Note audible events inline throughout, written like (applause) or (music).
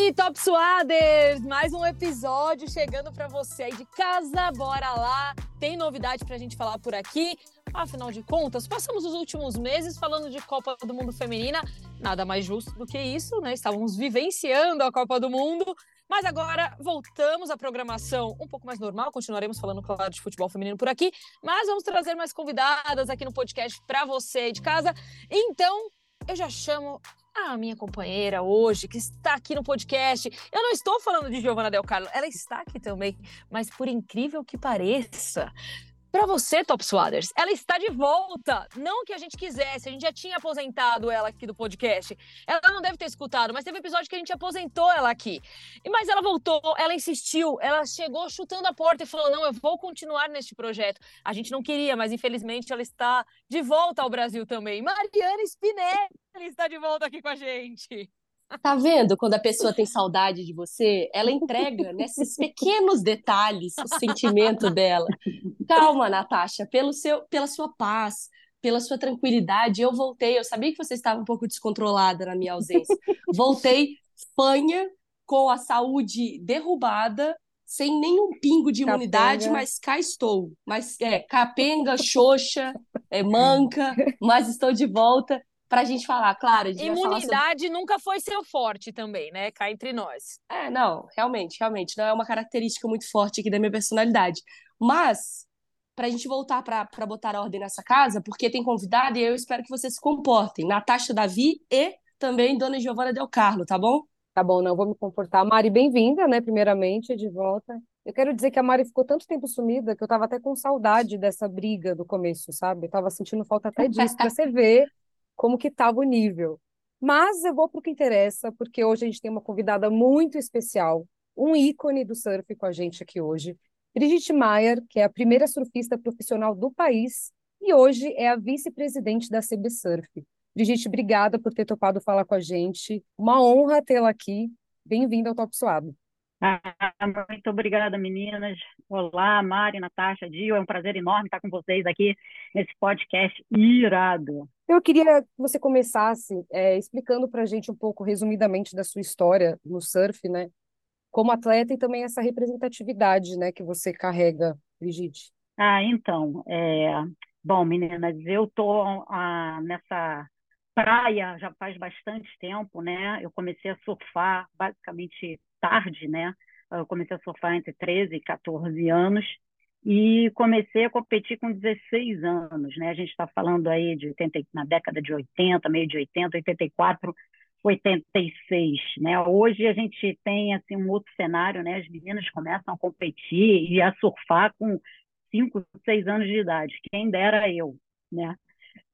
aí, Top Suaders! Mais um episódio chegando para você aí de casa. Bora lá! Tem novidade para a gente falar por aqui. Afinal de contas, passamos os últimos meses falando de Copa do Mundo Feminina. Nada mais justo do que isso, né? Estávamos vivenciando a Copa do Mundo. Mas agora voltamos à programação um pouco mais normal. Continuaremos falando, claro, de futebol feminino por aqui. Mas vamos trazer mais convidadas aqui no podcast para você de casa. Então, eu já chamo a minha companheira hoje, que está aqui no podcast. Eu não estou falando de Giovana Del Carlo, ela está aqui também, mas por incrível que pareça, para você, Top Swaders, ela está de volta. Não que a gente quisesse, a gente já tinha aposentado ela aqui do podcast. Ela não deve ter escutado, mas teve um episódio que a gente aposentou ela aqui. Mas ela voltou, ela insistiu, ela chegou chutando a porta e falou: Não, eu vou continuar neste projeto. A gente não queria, mas infelizmente ela está de volta ao Brasil também. Mariana Spinelli está de volta aqui com a gente. Tá vendo quando a pessoa tem saudade de você? Ela entrega nesses pequenos detalhes o sentimento dela. Calma, Natasha, pelo seu, pela sua paz, pela sua tranquilidade, eu voltei. Eu sabia que você estava um pouco descontrolada na minha ausência. Voltei fanha, com a saúde derrubada, sem nenhum pingo de imunidade, capenga. mas cá estou. Mas é capenga, xoxa, é manca, mas estou de volta para a gente falar, claro. A gente Imunidade sobre... nunca foi seu forte também, né? Cá entre nós. É, não, realmente, realmente. Não é uma característica muito forte aqui da minha personalidade. Mas, para a gente voltar para botar a ordem nessa casa, porque tem convidado e eu espero que vocês se comportem. Natasha Davi e também Dona Giovana Del Carlo, tá bom? Tá bom, não vou me comportar. Mari, bem-vinda, né? Primeiramente, de volta. Eu quero dizer que a Mari ficou tanto tempo sumida que eu tava até com saudade dessa briga do começo, sabe? Eu tava sentindo falta até disso, pra você ver como que estava o nível. Mas eu vou para o que interessa, porque hoje a gente tem uma convidada muito especial, um ícone do surf com a gente aqui hoje, Brigitte Maier, que é a primeira surfista profissional do país e hoje é a vice-presidente da CB Surf. Brigitte, obrigada por ter topado falar com a gente. Uma honra tê-la aqui. Bem-vinda ao Top Suado. Ah, muito obrigada, meninas. Olá, Mari, Natasha, Dio. É um prazer enorme estar com vocês aqui nesse podcast irado. Eu queria que você começasse é, explicando para a gente um pouco, resumidamente, da sua história no surf, né? Como atleta e também essa representatividade, né, que você carrega, Brigitte. Ah, então, é... bom, meninas, eu tô ah, nessa praia já faz bastante tempo, né? Eu comecei a surfar basicamente tarde, né? Eu comecei a surfar entre 13 e 14 anos e comecei a competir com 16 anos, né? A gente está falando aí de 80, na década de 80, meio de 80, 84, 86, né? Hoje a gente tem assim um outro cenário, né? As meninas começam a competir e a surfar com 5, 6 anos de idade. Quem dera eu, né?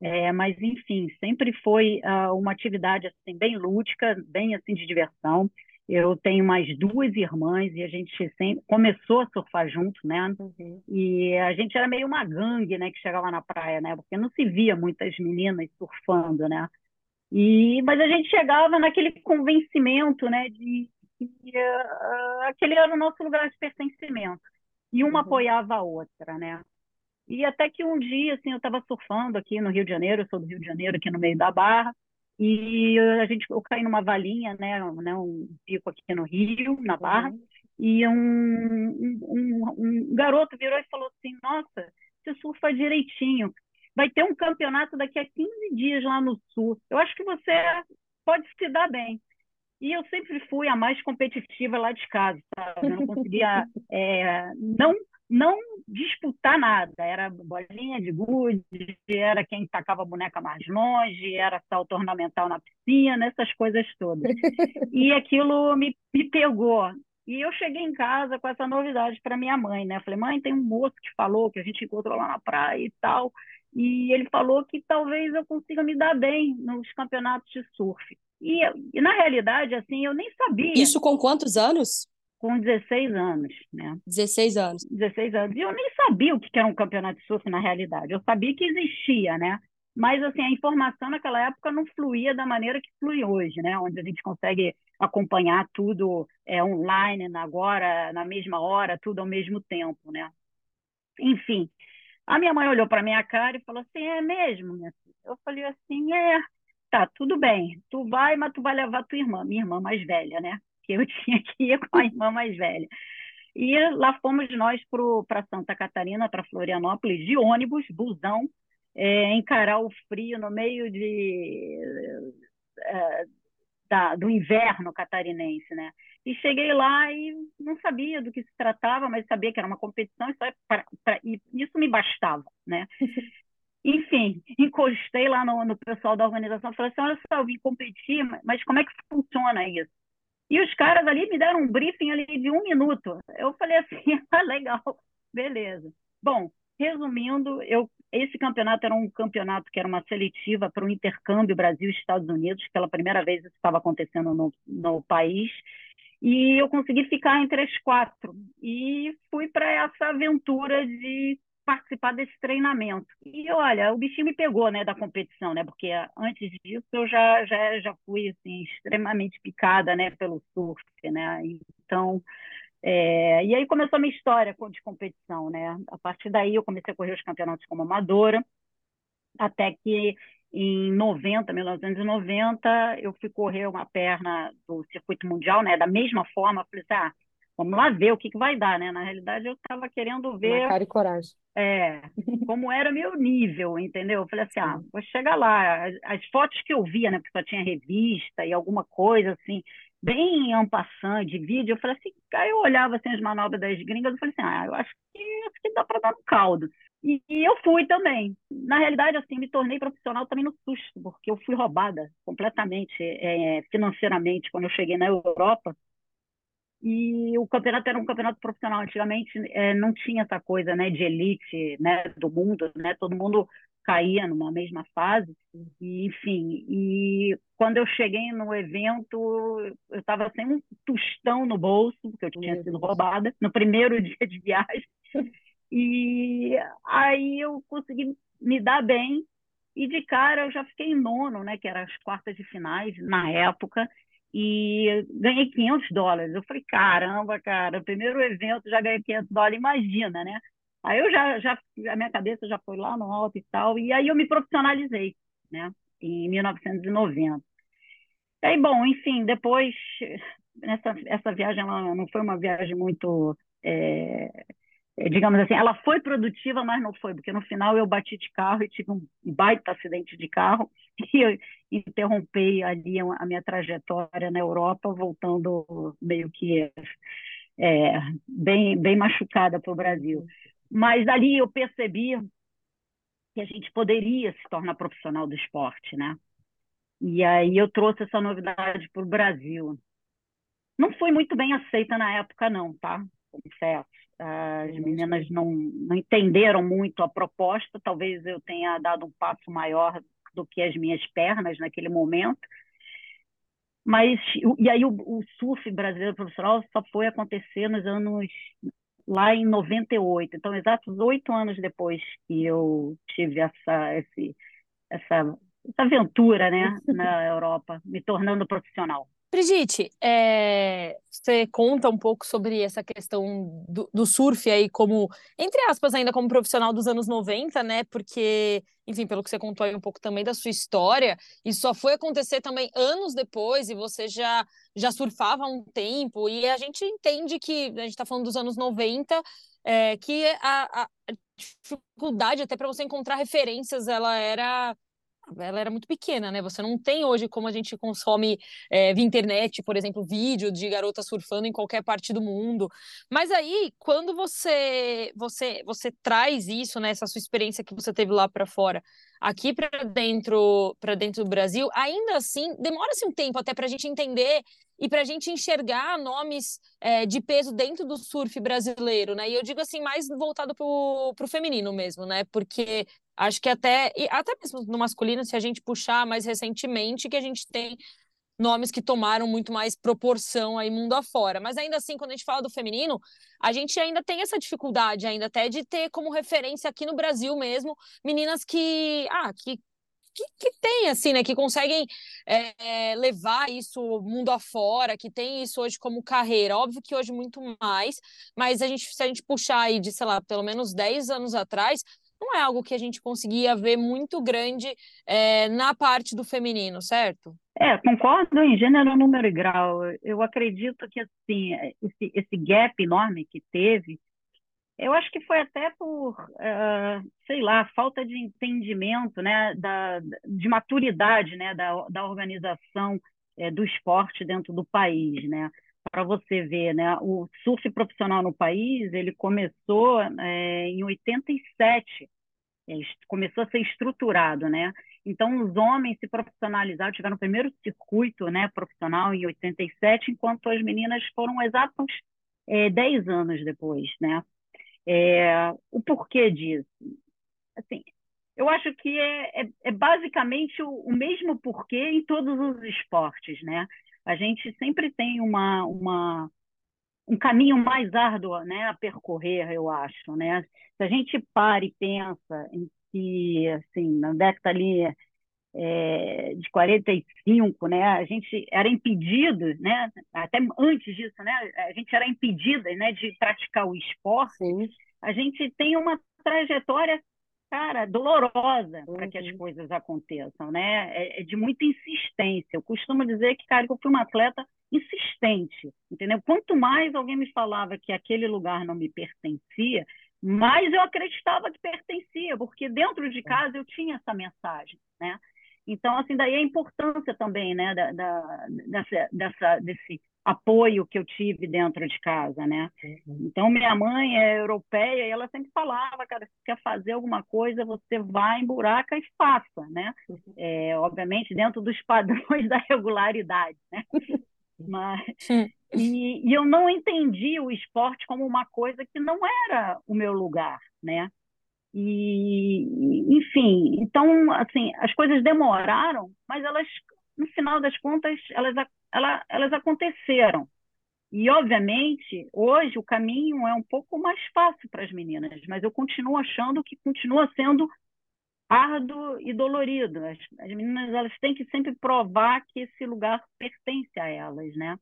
É, mas enfim, sempre foi uh, uma atividade assim bem lúdica, bem assim de diversão. Eu tenho mais duas irmãs e a gente sempre começou a surfar junto, né? Uhum. E a gente era meio uma gangue, né, que chegava na praia, né? Porque não se via muitas meninas surfando, né? E mas a gente chegava naquele convencimento, né, de que uh, aquele era o nosso lugar de pertencimento. E uma uhum. apoiava a outra, né? E até que um dia, assim, eu estava surfando aqui no Rio de Janeiro, eu sou do Rio de Janeiro, aqui no meio da Barra, e a gente, eu caí numa valinha, né, né um pico aqui no Rio, na Barra, uhum. e um, um, um, garoto virou e falou assim, nossa, você surfa direitinho, vai ter um campeonato daqui a 15 dias lá no Sul, eu acho que você pode se dar bem. E eu sempre fui a mais competitiva lá de casa, sabe? Eu não conseguia é, (laughs) não não disputar nada. Era bolinha de gude, era quem tacava a boneca mais longe, era salto ornamental na piscina, essas coisas todas. E aquilo me, me pegou. E eu cheguei em casa com essa novidade para minha mãe, né? Falei, mãe, tem um moço que falou que a gente encontrou lá na praia e tal. E ele falou que talvez eu consiga me dar bem nos campeonatos de surf. E, e na realidade, assim, eu nem sabia. Isso com quantos anos? Com 16 anos, né? 16 anos. 16 anos. E eu nem sabia o que era um campeonato de surf na realidade. Eu sabia que existia, né? Mas assim, a informação naquela época não fluía da maneira que flui hoje, né? Onde a gente consegue acompanhar tudo é, online, agora, na mesma hora, tudo ao mesmo tempo, né? Enfim, a minha mãe olhou para minha cara e falou assim: é mesmo, minha filha? Eu falei assim: é, tá, tudo bem, tu vai, mas tu vai levar tua irmã, minha irmã mais velha, né? Porque eu (laughs) tinha que ir com a irmã mais velha. E lá fomos nós para Santa Catarina, para Florianópolis, de ônibus, busão, é, encarar o frio no meio de, é, da, do inverno catarinense, né? E cheguei lá e não sabia do que se tratava, mas sabia que era uma competição é pra, pra, e isso me bastava, né? (laughs) Enfim, encostei lá no, no pessoal da organização, falei assim, olha só, eu vim competir, mas como é que funciona isso? E os caras ali me deram um briefing ali de um minuto. Eu falei assim, (laughs) ah, legal, beleza. Bom, resumindo, eu, esse campeonato era um campeonato que era uma seletiva para o intercâmbio Brasil-Estados Unidos, pela primeira vez isso estava acontecendo no, no país, e eu consegui ficar entre as quatro. E fui para essa aventura de participar desse treinamento. E olha, o bichinho me pegou, né, da competição, né, porque antes disso eu já já já fui assim extremamente picada, né, pelo surf, né. Então, é, e aí começou a minha história de competição, né? A partir daí eu comecei a correr os campeonatos como amadora, até que em 90, 1990, eu fui correr uma perna do circuito mundial, né? Da mesma forma, falei assim, ah, vamos lá ver o que, que vai dar, né? Na realidade, eu estava querendo ver. Na cara e coragem. É, como era meu nível, entendeu? Eu falei assim, ah, vou chegar lá. As, as, fotos que eu via, né? Porque só tinha revista e alguma coisa assim, bem en passant, de vídeo, eu falei assim, aí eu olhava assim as manobras das gringas, eu falei assim, ah, eu acho que, acho que dá para dar um caldo. E, e, eu fui também. Na realidade, assim, me tornei profissional também no susto, porque eu fui roubada completamente é, financeiramente quando eu cheguei na Europa e o campeonato era um campeonato profissional. Antigamente é, não tinha essa coisa né, de elite né, do mundo, né? todo mundo caía numa mesma fase. E, enfim, e quando eu cheguei no evento, eu estava sem um tostão no bolso, porque eu tinha sido roubada no primeiro (laughs) dia de viagem. E aí eu consegui me dar bem. E de cara eu já fiquei em nono, né, que eram as quartas de finais na época, e ganhei 500 dólares. Eu falei, caramba, cara, primeiro evento já ganhei 500 dólares, imagina, né? Aí eu já, já, a minha cabeça já foi lá no alto e tal, e aí eu me profissionalizei, né? Em 1990. Aí, bom, enfim, depois, essa, essa viagem ela não foi uma viagem muito, é, digamos assim, ela foi produtiva, mas não foi, porque no final eu bati de carro e tive um baita acidente de carro, (laughs) e eu interrompei ali a minha trajetória na Europa, voltando meio que é, bem, bem machucada para o Brasil. Mas ali eu percebi que a gente poderia se tornar profissional do esporte, né? E aí eu trouxe essa novidade para o Brasil. Não foi muito bem aceita na época, não, tá? Confesso. As meninas não, não entenderam muito a proposta, talvez eu tenha dado um passo maior do que as minhas pernas naquele momento. Mas, e aí o, o surf brasileiro profissional só foi acontecer nos anos, lá em 98. Então, exatos oito anos depois que eu tive essa, esse, essa, essa aventura né, (laughs) na Europa, me tornando profissional. Brigitte, é, você conta um pouco sobre essa questão do, do, surf aí como, entre aspas, ainda como profissional dos anos 90, né? Porque, enfim, pelo que você contou aí um pouco também da sua história, isso só foi acontecer também anos depois e você já, já surfava há um tempo e a gente entende que, a gente está falando dos anos 90, é, que a, a dificuldade até para você encontrar referências, ela era ela era muito pequena, né? Você não tem hoje como a gente consome é, via internet, por exemplo, vídeo de garota surfando em qualquer parte do mundo. Mas aí, quando você você você traz isso, né? Essa sua experiência que você teve lá para fora, aqui para dentro para dentro do Brasil, ainda assim demora-se um tempo até para a gente entender e para a gente enxergar nomes é, de peso dentro do surf brasileiro, né? E eu digo assim, mais voltado para o feminino mesmo, né? Porque acho que até, até mesmo no masculino, se a gente puxar mais recentemente, que a gente tem nomes que tomaram muito mais proporção aí mundo afora. Mas ainda assim, quando a gente fala do feminino, a gente ainda tem essa dificuldade ainda até de ter como referência aqui no Brasil mesmo meninas que, ah, que que, que tem, assim, né? Que conseguem é, levar isso mundo afora, que tem isso hoje como carreira. Óbvio que hoje muito mais, mas a gente, se a gente puxar aí de, sei lá, pelo menos 10 anos atrás, não é algo que a gente conseguia ver muito grande é, na parte do feminino, certo? É, concordo em gênero, número e grau. Eu acredito que assim esse, esse gap enorme que teve, eu acho que foi até por, uh, sei lá, falta de entendimento, né, da, de maturidade, né, da, da organização é, do esporte dentro do país, né? Para você ver, né, o surf profissional no país, ele começou é, em 87, é, começou a ser estruturado, né? Então, os homens se profissionalizaram, tiveram o primeiro circuito né, profissional em 87, enquanto as meninas foram exatos é, 10 anos depois. Né? É, o porquê disso? Assim, eu acho que é, é, é basicamente o, o, mesmo porquê em todos os esportes. Né? A gente sempre tem uma, uma, um caminho mais árduo né, a percorrer, eu acho. Né? Se a gente para e pensa em que, assim, na década ali é, de 45, né, a gente era impedido, né, até antes disso, né, a gente era impedida, né, de praticar o esporte. Sim. A gente tem uma trajetória, cara, dolorosa uhum. para que as uhum. coisas aconteçam, né? É, é, de muita insistência. Eu costumo dizer que, cara, eu fui uma atleta insistente, entendeu? Quanto mais alguém me falava que aquele lugar não me pertencia, mas eu acreditava que pertencia, porque dentro de casa eu tinha essa mensagem, né? Então, assim, daí a importância também, né, da, da, dessa, dessa, desse apoio que eu tive dentro de casa, né? Então, minha mãe é europeia e ela sempre falava, cara, se quer fazer alguma coisa, você vai em buraca e faça, né? É, obviamente, dentro dos padrões (laughs) da regularidade, né? Mas, e, e, eu não entendi o esporte como uma coisa que não era o meu lugar, né? E, enfim, então, assim, as coisas demoraram, mas elas, no final das contas, elas, elas, elas aconteceram. E, obviamente, hoje o caminho é um pouco mais fácil para as meninas, mas eu continuo achando que continua sendo árduo e dolorido. As, as meninas elas têm que sempre provar que esse lugar pertence a elas, né?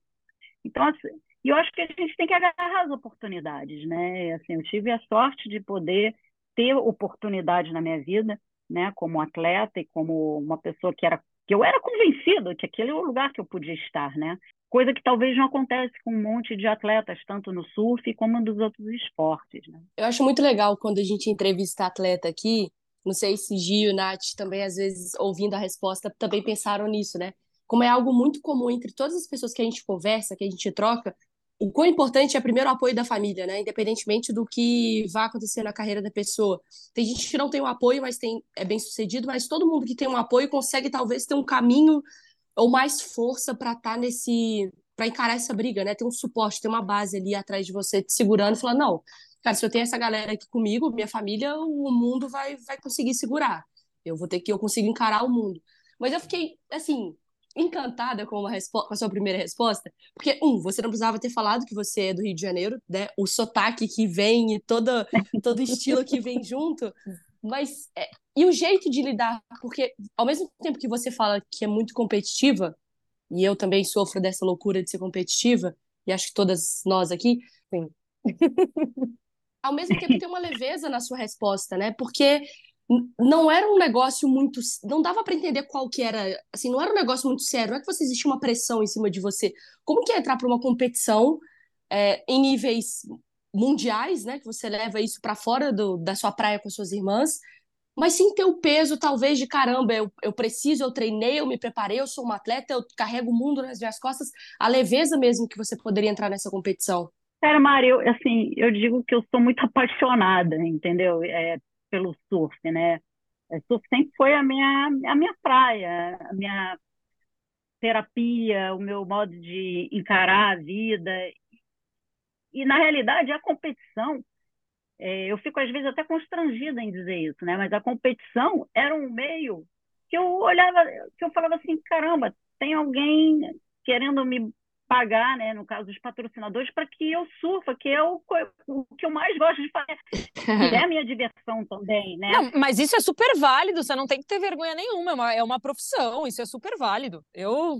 Então, assim, eu acho que a gente tem que agarrar as oportunidades, né? Assim, eu tive a sorte de poder ter oportunidade na minha vida, né? Como atleta e como uma pessoa que era que eu era convencida que aquele é o lugar que eu podia estar, né? Coisa que talvez não acontece com um monte de atletas, tanto no surf como nos outros esportes, né? Eu acho muito legal quando a gente entrevista atleta aqui, não sei se Gio Nath também, às vezes, ouvindo a resposta, também pensaram nisso, né? Como é algo muito comum entre todas as pessoas que a gente conversa, que a gente troca, o quão importante é primeiro o apoio da família, né? Independentemente do que vá acontecer na carreira da pessoa. Tem gente que não tem um apoio, mas tem é bem sucedido, mas todo mundo que tem um apoio consegue talvez ter um caminho ou mais força para estar tá nesse para encarar essa briga, né? Ter um suporte, ter uma base ali atrás de você te segurando e falar, não, cara, se eu tenho essa galera aqui comigo, minha família, o mundo vai, vai conseguir segurar. Eu vou ter que, eu consigo encarar o mundo. Mas eu fiquei, assim, encantada com, a, com a sua primeira resposta, porque, um, você não precisava ter falado que você é do Rio de Janeiro, né? O sotaque que vem e todo, todo estilo que vem junto, mas... É, e o jeito de lidar, porque ao mesmo tempo que você fala que é muito competitiva, e eu também sofro dessa loucura de ser competitiva, e acho que todas nós aqui, sim. ao mesmo tempo tem uma leveza na sua resposta, né? Porque não era um negócio muito, não dava para entender qual que era, assim, não era um negócio muito sério, não é que você existia uma pressão em cima de você. Como que é entrar para uma competição é, em níveis mundiais, né? Que você leva isso para fora do, da sua praia com suas irmãs, mas sem ter o peso, talvez, de caramba, eu, eu preciso, eu treinei, eu me preparei, eu sou uma atleta, eu carrego o mundo nas minhas costas, a leveza mesmo que você poderia entrar nessa competição. Cara, Mari, eu, assim, eu digo que eu sou muito apaixonada, entendeu? É, pelo surf, né? O é, surf sempre foi a minha, a minha praia, a minha terapia, o meu modo de encarar a vida. E, na realidade, a competição, é, eu fico às vezes até constrangida em dizer isso, né? Mas a competição era um meio que eu olhava, que eu falava assim, caramba, tem alguém querendo me pagar, né, no caso dos patrocinadores, para que eu surfa, que é o, que eu mais gosto de fazer, que é a minha diversão também, né? Não, mas isso é super válido, você não tem que ter vergonha nenhuma, é uma, é uma profissão, isso é super válido. Eu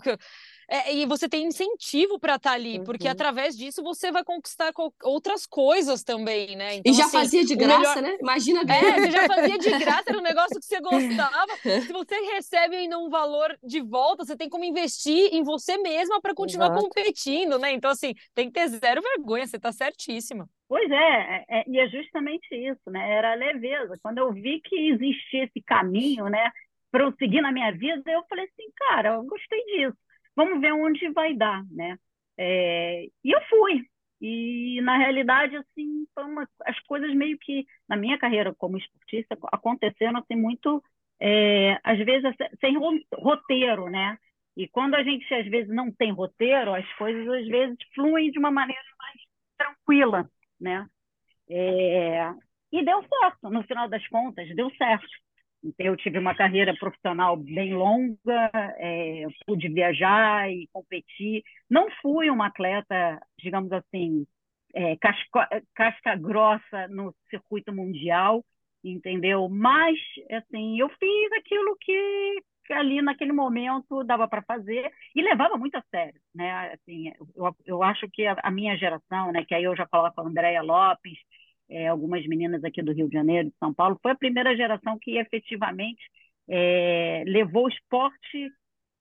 é, e você tem incentivo para estar tá ali, uhum. porque através disso você vai conquistar outras coisas também, né? Então, e já assim, fazia de graça, melhor... né? Imagina. É, você já fazia de graça, era um (laughs) negócio que você gostava. Se você recebe ainda um valor de volta, você tem como investir em você mesma para continuar Exato. competindo, né? Então, assim, tem que ter zero vergonha, você está certíssima. Pois é, é, é, e é justamente isso, né? Era a leveza. Quando eu vi que existia esse caminho, né, para eu seguir na minha vida, eu falei assim, cara, eu gostei disso. Vamos ver onde vai dar, né? É, e eu fui. E na realidade, assim, uma, as coisas meio que na minha carreira como esportista aconteceram assim muito, é, às vezes sem roteiro, né? E quando a gente às vezes não tem roteiro, as coisas às vezes fluem de uma maneira mais tranquila né? É, e deu certo, no final das contas, deu certo. Então, eu tive uma carreira profissional bem longa, é, pude viajar e competir. Não fui uma atleta, digamos assim, é, casca, casca grossa no circuito mundial, entendeu? Mas, assim, eu fiz aquilo que, ali naquele momento dava para fazer e levava muito a sério, né? Assim, eu, eu acho que a, a minha geração, né, que aí eu já coloco a Andréia Lopes, é, algumas meninas aqui do Rio de Janeiro, de São Paulo, foi a primeira geração que efetivamente é, levou o esporte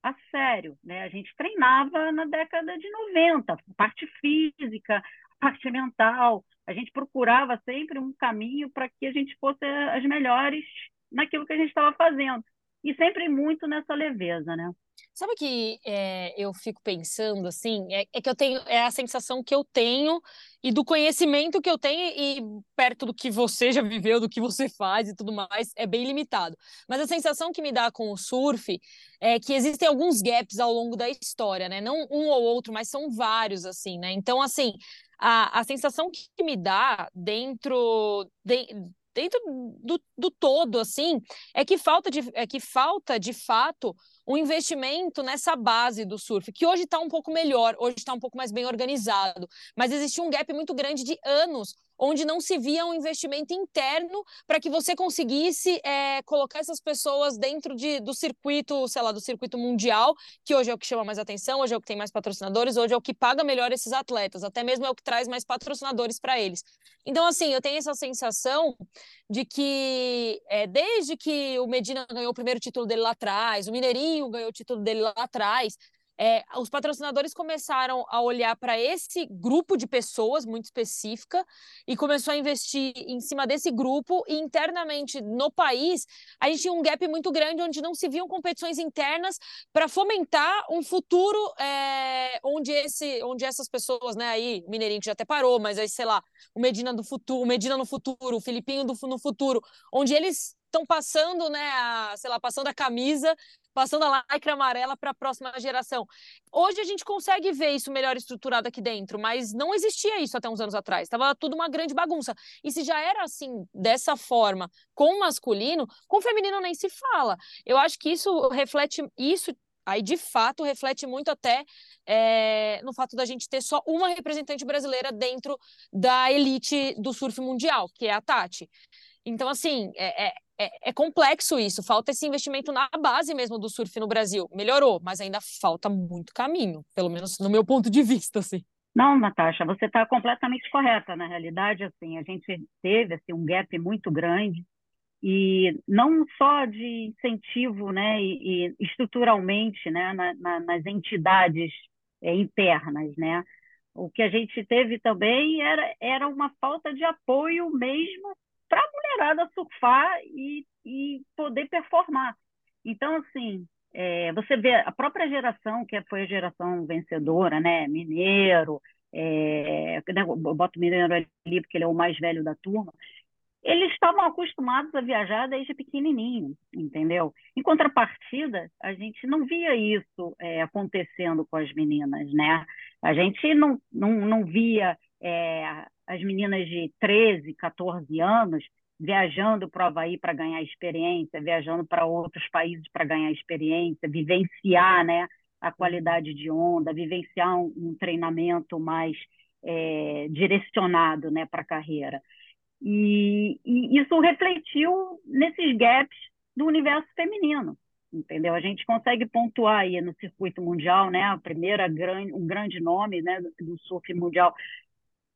a sério, né? A gente treinava na década de 90, parte física, parte mental, a gente procurava sempre um caminho para que a gente fosse as melhores naquilo que a gente estava fazendo e sempre muito nessa leveza, né? Sabe que é, eu fico pensando assim, é, é, que eu tenho, é a sensação que eu tenho e do conhecimento que eu tenho, e perto do que você já viveu, do que você faz e tudo mais, é bem limitado. Mas a sensação que me dá com o surf é que existem alguns gaps ao longo da história, né? Não um ou outro, mas são vários, assim, né? Então, assim, a, a sensação que me dá dentro. De, dentro do, do todo, assim, é que falta de, é que falta, de fato, um investimento nessa base do surf, que hoje está um pouco melhor, hoje está um pouco mais bem organizado, mas existia um gap muito grande de anos onde não se via um investimento interno para que você conseguisse é, colocar essas pessoas dentro de, do circuito, sei lá, do circuito mundial, que hoje é o que chama mais atenção, hoje é o que tem mais patrocinadores, hoje é o que paga melhor esses atletas, até mesmo é o que traz mais patrocinadores para eles. Então, assim, eu tenho essa sensação de que é, desde que o Medina ganhou o primeiro título dele lá atrás, o Mineirinho ganhou o título dele lá atrás, é, os patrocinadores começaram a olhar para esse grupo de pessoas muito específica e começou a investir em cima desse grupo e internamente no país a gente tinha um gap muito grande onde não se viam competições internas para fomentar um futuro é, onde esse onde essas pessoas né aí Mineirinho que já até parou mas aí sei lá o Medina do futuro o Medina no futuro o Filipinho do, no futuro onde eles estão passando, né, a, sei lá, passando a camisa, passando a lycra amarela para a próxima geração. Hoje a gente consegue ver isso melhor estruturado aqui dentro, mas não existia isso até uns anos atrás. Estava tudo uma grande bagunça. E se já era assim, dessa forma, com o masculino, com o feminino nem se fala. Eu acho que isso reflete isso aí de fato reflete muito até é, no fato da gente ter só uma representante brasileira dentro da elite do surf mundial, que é a Tati. Então, assim, é, é, é, é, complexo isso. Falta esse investimento na base mesmo do surf no Brasil. Melhorou, mas ainda falta muito caminho, pelo menos no meu ponto de vista, assim. Não, Natasha, você está completamente correta. Na realidade, assim, a gente teve assim, um gap muito grande e não só de incentivo, né, e, e estruturalmente, né, na, na, nas entidades é, internas, né. O que a gente teve também era, era uma falta de apoio mesmo para a mulherada surfar e, e poder performar. Então, assim, é, você vê a própria geração, que foi a geração vencedora, né? Mineiro, é, né, eu boto Mineiro ali porque ele é o mais velho da turma, eles estavam acostumados a viajar desde pequenininho, entendeu? Em contrapartida, a gente não via isso é, acontecendo com as meninas, né? A gente não, não, não via é, as meninas de 13, 14 anos viajando para o Havaí para ganhar experiência, viajando para outros países para ganhar experiência, vivenciar né, a qualidade de onda, vivenciar um, um treinamento mais é, direcionado né, para a carreira. E, e, isso refletiu nesses gaps do universo feminino. entendeu? A gente consegue pontuar aí no circuito mundial, né? A primeira grande, um grande nome, né, do surf mundial,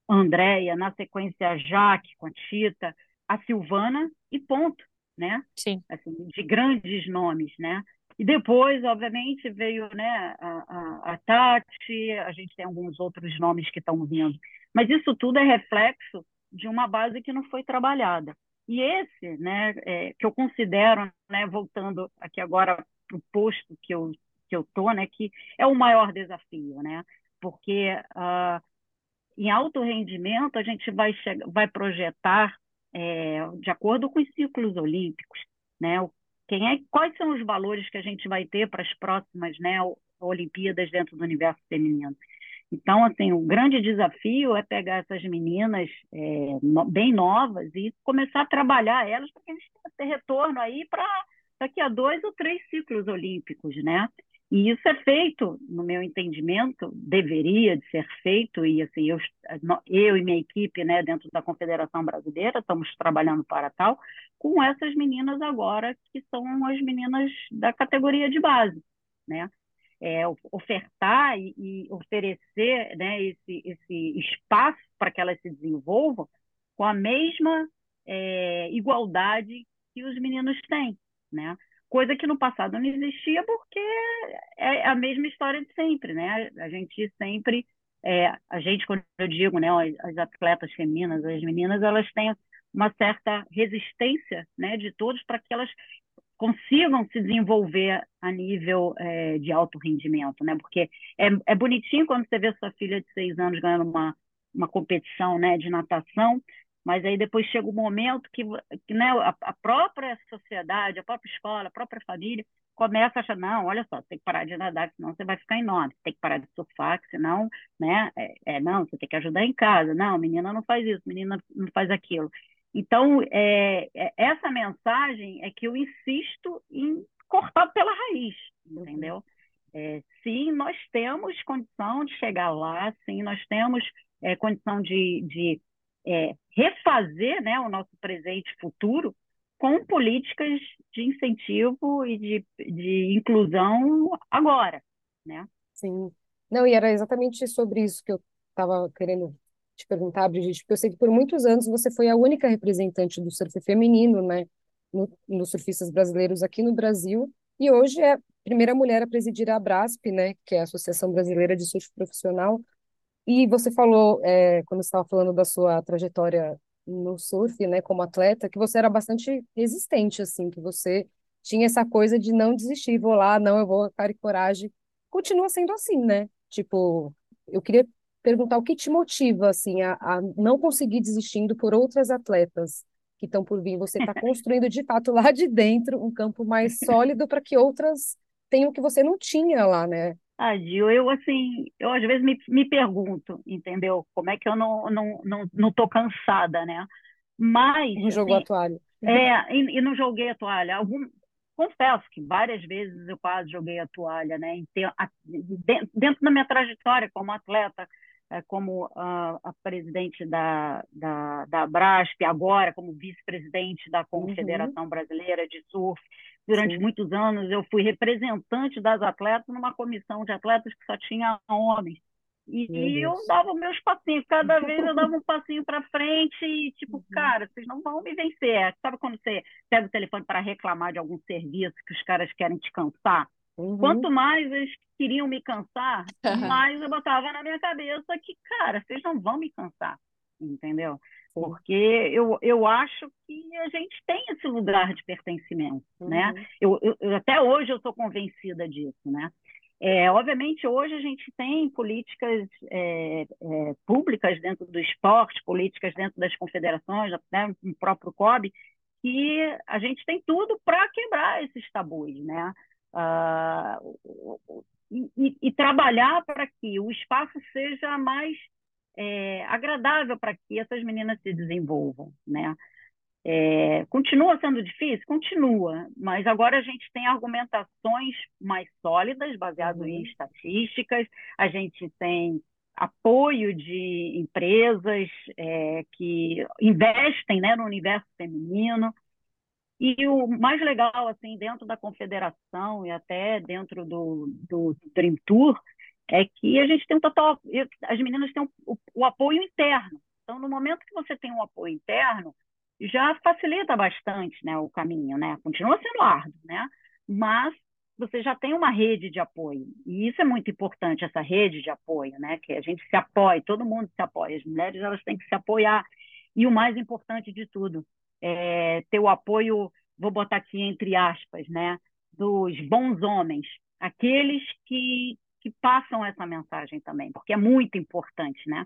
Andréia, na sequência a Jaque com a Tita, a Silvana e ponto, né? Sim. Assim, de grandes nomes, né? E depois, obviamente, veio né, a, a, a Tati, a gente tem alguns outros nomes que estão vindo. Mas isso tudo é reflexo de uma base que não foi trabalhada. E esse, né, é, que eu considero, né, voltando aqui agora para o posto que eu que eu tô, né, que é o maior desafio, né, porque uh, em alto rendimento a gente vai vai projetar é, de acordo com os ciclos olímpicos, né, quem é, quais são os valores que a gente vai ter para as próximas, né, Olimpíadas dentro do universo feminino. Então, assim, o grande desafio é pegar essas meninas é, no, bem novas e começar a trabalhar elas para que eles tenham retorno aí para daqui a dois ou três ciclos olímpicos, né? E isso é feito, no meu entendimento, deveria de ser feito, e assim, eu, eu e minha equipe, né, dentro da Confederação Brasileira, estamos trabalhando para tal, com essas meninas agora, que são as meninas da categoria de base, né? é, ofertar e, e, oferecer né, esse, esse espaço para que elas se desenvolvam com a mesma é, igualdade que os meninos têm, né? Coisa que no passado não existia porque é a mesma história de sempre, né? A gente sempre, é, a gente, quando eu digo, né, as atletas femininas, as meninas, elas têm uma certa resistência, né, de todos para que elas consigam se desenvolver a nível é, de alto rendimento, né? Porque é, é bonitinho quando você vê sua filha de seis anos ganhando uma, uma competição, né, de natação, mas aí depois chega o um momento que, né, a, própria sociedade, a própria escola, a própria família começa a achar, não, olha só, você tem que parar de nadar, senão você vai ficar enorme, você tem que parar de surfar, senão, né, é, é, não, você tem que ajudar em casa, não, menina não faz isso, menina não faz aquilo. Então, é, é, essa mensagem é que eu insisto em cortar pela raiz, uhum. entendeu? É, sim, nós temos condição de chegar lá, sim, nós temos é, condição de, de é, refazer né, o nosso presente e futuro com políticas de incentivo e de, de inclusão agora, né? Sim. Não, e era exatamente sobre isso que eu estava querendo te perguntar, Brigitte, porque eu sei que por muitos anos você foi a única representante do surf feminino, né, no, nos surfistas brasileiros aqui no Brasil, e hoje é a primeira mulher a presidir a Brasp, né, que é a Associação Brasileira de Surf Profissional. E você falou, é, quando estava falando da sua trajetória no surf, né, como atleta, que você era bastante resistente, assim, que você tinha essa coisa de não desistir, vou lá, não, eu vou, cara e coragem. Continua sendo assim, né? Tipo, eu queria perguntar o que te motiva assim a, a não conseguir desistindo por outras atletas que estão por vir. Você está (laughs) construindo de fato lá de dentro um campo mais sólido para que outras tenham o que você não tinha lá, né? Ah, Gil, eu assim, eu às vezes me, me pergunto, entendeu? Como é que eu não não não, não tô cansada, né? Mas não jogou assim, a toalha. É, e, e, não joguei a toalha. Algum, confesso que várias vezes eu quase joguei a toalha, né? Dentro da minha trajetória como atleta, é, como a, a, presidente da, da, da Brasp, agora como vice-presidente da Confederação uhum. Brasileira de Surf. Durante Sim. muitos anos eu fui representante das atletas numa comissão de atletas que só tinha homens. E, e eu dava meus passinhos, cada (laughs) vez eu dava um passinho para frente e, tipo, uhum. cara, vocês não vão me vencer. Sabe quando você pega o telefone para reclamar de algum serviço que os caras querem te cansar? Uhum. Quanto mais eles queriam me cansar, (laughs) mais eu botava na minha cabeça que, cara, vocês não vão me cansar, entendeu? Porque eu, eu acho que a gente tem esse lugar de pertencimento, né? uhum. né? Eu, eu, até hoje eu sou convencida disso, né? É, obviamente, hoje a gente tem políticas é, é, públicas dentro do esporte, políticas dentro das confederações, né, no próprio COB, que a gente tem tudo para quebrar esses tabus, né? Uh, e, e, trabalhar para que o espaço seja mais é, agradável para que essas meninas se desenvolvam, né? É, continua sendo difícil? Continua, mas agora a gente tem argumentações mais sólidas, baseadas uhum. em estatísticas, a gente tem apoio de empresas é, que investem né, no universo feminino, E o mais legal, assim, dentro da confederação e até dentro do, do Dream Tour, é que a gente tem um total. As meninas têm o, o apoio interno. Então, no momento que você tem um apoio interno, já facilita bastante né, o caminho, né? Continua sendo árduo, né? Mas você já tem uma rede de apoio. E isso é muito importante, essa rede de apoio, né? Que a gente se apoie, todo mundo se apoia. As mulheres elas têm que se apoiar. E o mais importante de tudo, é ter o apoio, vou botar aqui entre aspas, né? Dos bons homens, aqueles que, que passam essa mensagem também, porque é muito importante, né?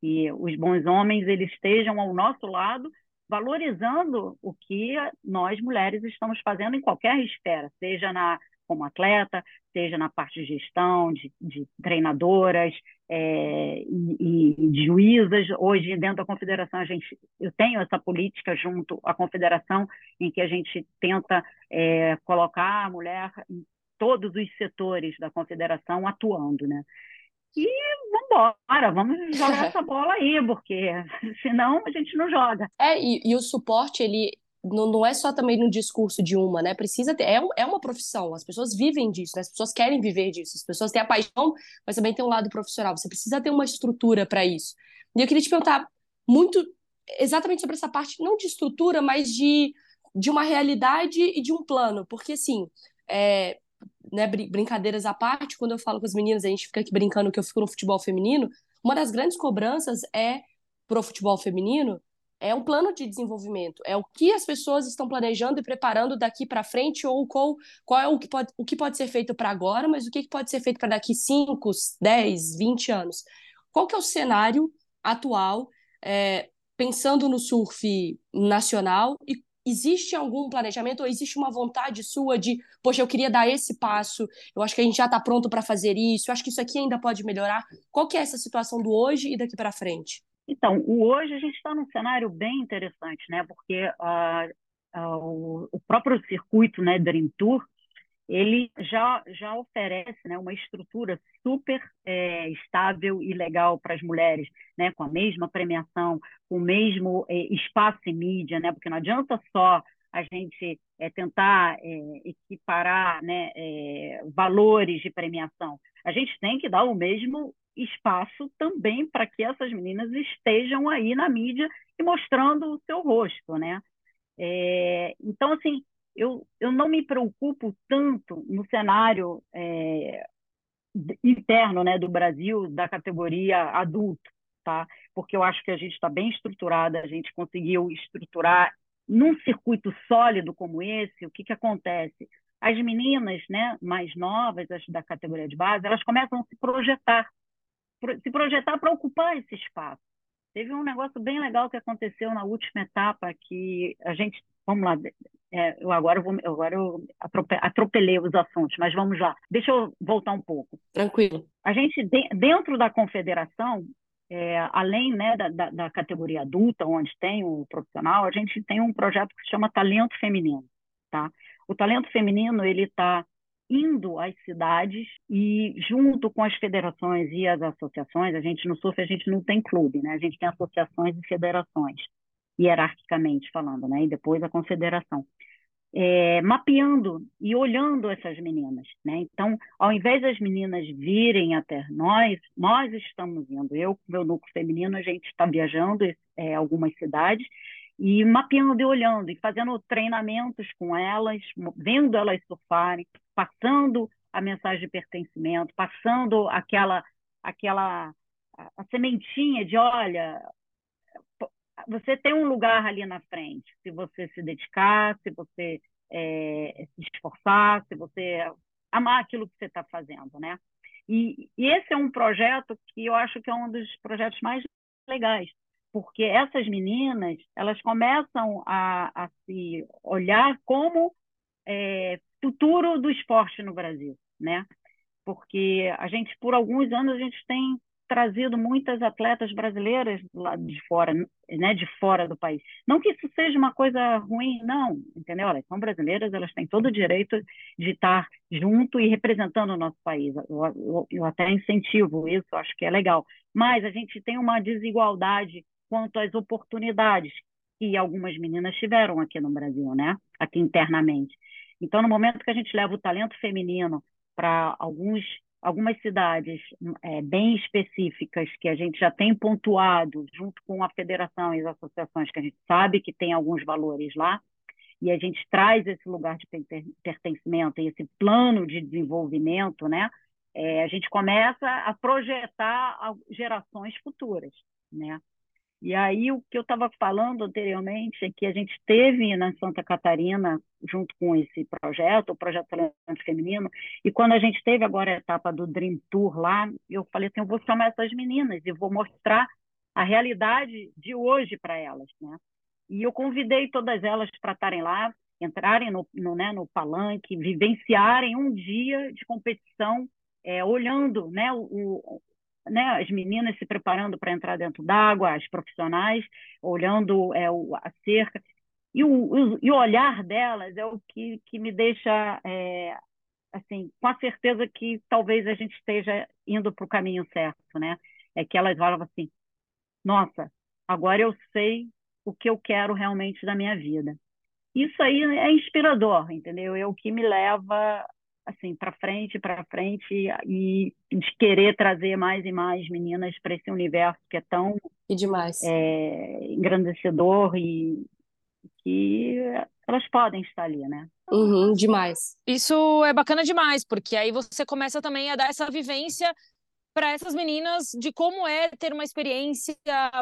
Que os bons homens eles estejam ao nosso lado valorizando o que nós mulheres estamos fazendo em qualquer esfera, seja na como atleta, seja na parte de gestão, de, de treinadoras é, e, e, de juízas. Hoje, dentro da confederação, a gente, eu tenho essa política junto à confederação, em que a gente tenta é, colocar a mulher em todos os setores da confederação atuando, né? E vamos embora, vamos jogar (laughs) essa bola aí, porque (laughs) senão a gente não joga. É, e, e o suporte, ele não, não é só também no discurso de uma, né? Precisa ter, é, é uma profissão, as pessoas vivem disso, né? as pessoas querem viver disso, as pessoas têm a paixão, mas também tem um lado profissional. Você precisa ter uma estrutura para isso. E eu queria te perguntar muito exatamente sobre essa parte, não de estrutura, mas de, de uma realidade e de um plano, porque assim, é, né, brincadeiras à parte, quando eu falo com as meninas, a gente fica aqui brincando que eu fico no futebol feminino, uma das grandes cobranças é pro futebol feminino é um plano de desenvolvimento, é o que as pessoas estão planejando e preparando daqui para frente ou qual, qual é o que pode, o que pode ser feito para agora, mas o que pode ser feito para daqui 5, 10, 20 anos. Qual que é o cenário atual, é, pensando no surf nacional e existe algum planejamento ou existe uma vontade sua de, poxa, eu queria dar esse passo, eu acho que a gente já está pronto para fazer isso, eu acho que isso aqui ainda pode melhorar. Qual que é essa situação do hoje e daqui para frente? Então, o hoje a gente está num cenário bem interessante, né? Porque uh, uh, o próprio circuito, né, Dream Tour, ele já, já oferece né, uma estrutura super é, estável e legal para as mulheres, né, com a mesma premiação, com o mesmo é, espaço em mídia, né, porque não adianta só a gente é, tentar é, equiparar né, é, valores de premiação. A gente tem que dar o mesmo espaço também para que essas meninas estejam aí na mídia e mostrando o seu rosto, né? É, então, assim, eu, eu não me preocupo tanto no cenário é, interno né, do Brasil, da categoria adulto, tá? porque eu acho que a gente está bem estruturada, a gente conseguiu estruturar num circuito sólido como esse, o que, que acontece? As meninas né, mais novas, as da categoria de base, elas começam a se projetar, se projetar para ocupar esse espaço. Teve um negócio bem legal que aconteceu na última etapa, que a gente, vamos lá, é, eu agora vou, agora eu atropelei os assuntos, mas vamos lá. Deixa eu voltar um pouco. Tranquilo. A gente, dentro da confederação, é, além né, da, da, da, categoria adulta, onde tem o profissional, a gente tem um projeto que se chama Talento Feminino. Tá? O talento feminino ele está indo às cidades e junto com as federações e as associações, a gente no surf a gente não tem clube, né? A gente tem associações e federações, hierarquicamente falando, né? E depois a confederação é, mapeando e olhando essas meninas. Né? Então, ao invés das meninas virem até nós, nós estamos indo. Eu, com meu núcleo feminino, a gente está viajando é, algumas cidades e mapeando e olhando e fazendo treinamentos com elas, vendo elas surfarem, passando a mensagem de pertencimento, passando aquela aquela a, sementinha de olha você tem um lugar ali na frente, se você se dedicar, se você é, se esforçar, se você amar aquilo que você está fazendo, né? E, e, esse é um projeto que eu acho que é um dos projetos mais legais, porque essas meninas elas começam a, a se olhar como é, futuro do esporte no Brasil, né? Porque a gente por alguns anos a gente tem trazido muitas atletas brasileiras lá de fora, né, de fora do país. Não que isso seja uma coisa ruim, não, entendeu? Elas são brasileiras, elas têm todo o direito de estar junto e representando o nosso país. Eu, eu, eu até incentivo isso, acho que é legal. Mas a gente tem uma desigualdade quanto às oportunidades que algumas meninas tiveram aqui no Brasil, né? Aqui internamente. Então, no momento que a gente leva o talento feminino para alguns algumas cidades é, bem específicas que a gente já tem pontuado junto com a federação e as associações que a gente sabe que tem alguns valores lá e a gente traz esse lugar de pertencimento e esse plano de desenvolvimento, né? É, a gente começa a projetar gerações futuras, né? E aí o que eu estava falando anteriormente é que a gente teve na Santa Catarina, junto com esse projeto, o Projeto Talento Feminino, e quando a gente teve agora a etapa do Dream Tour lá, eu falei assim, eu vou chamar essas meninas e vou mostrar a realidade de hoje para elas, né? E eu convidei todas elas para estarem lá, entrarem no, no, né, no palanque, vivenciarem um dia de competição, é, olhando né, o, né, as meninas se preparando para entrar dentro d'água, as profissionais olhando é, o, a cerca. E o, o, e o, olhar delas é o que, que me deixa é, assim com a certeza que talvez a gente esteja indo para o caminho certo, né? É que elas falam assim, nossa, agora eu sei o que eu quero realmente da minha vida. Isso aí é inspirador, entendeu? É o que me leva assim para frente, para frente e de querer trazer mais e mais meninas para esse universo que é tão e demais é, engrandecedor e que elas podem estar ali, né? Uhum, demais. Isso é bacana demais, porque aí você começa também a dar essa vivência para essas meninas de como é ter uma experiência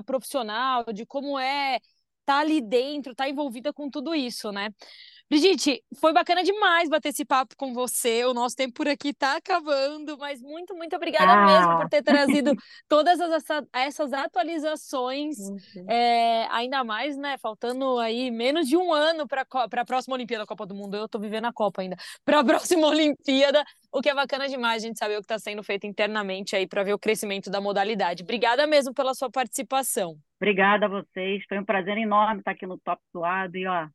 profissional, de como é estar tá ali dentro, estar tá envolvida com tudo isso, né? Brigitte, foi bacana demais bater esse papo com você. O nosso tempo por aqui está acabando, mas muito, muito obrigada ah. mesmo por ter trazido (laughs) todas essa, essas atualizações. Uhum. É, ainda mais, né? Faltando aí menos de um ano para a próxima Olimpíada, Copa do Mundo. Eu estou vivendo a Copa ainda. (laughs) Para a próxima Olimpíada, o que é bacana demais a gente saber o que está sendo feito internamente aí para ver o crescimento da modalidade. Obrigada mesmo pela sua participação. Obrigada a vocês. Foi um prazer enorme estar aqui no Top Suado e ó,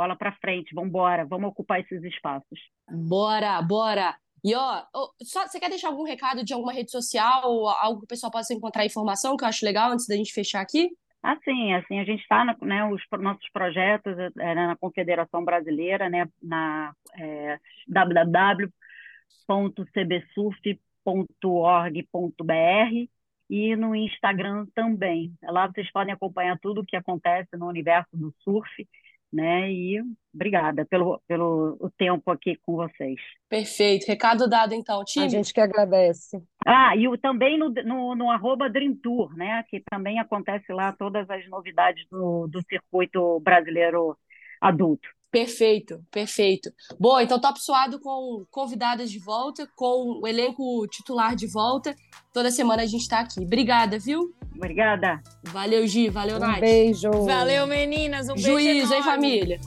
bola para frente, vamos embora, vamos ocupar esses espaços. Bora, bora. E ó, só, você quer deixar algum recado de alguma rede social, ou algo que o pessoal possa encontrar informação, que eu acho legal antes da gente fechar aqui? Assim, assim, a gente está, né, os nossos projetos é, na Confederação Brasileira, né, na é, www.cbsurf.org.br e no Instagram também. Lá vocês podem acompanhar tudo o que acontece no universo do surf né? E obrigada pelo, pelo o tempo aqui com vocês. Perfeito. Recado dado, então, time. A gente que agradece. Ah, e o, também no, no, no arroba Dream Tour, né? Que também acontece lá todas as novidades do, do circuito brasileiro adulto. Perfeito, perfeito. Bom, então top suado com convidadas de volta, com o elenco titular de volta. Toda semana a gente está aqui. Obrigada, viu? Obrigada. Valeu, Gi. Valeu, um Nath. beijo. Valeu, meninas. Um Juízo, beijo hein, família?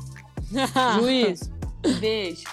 (laughs) Juízo. Beijo.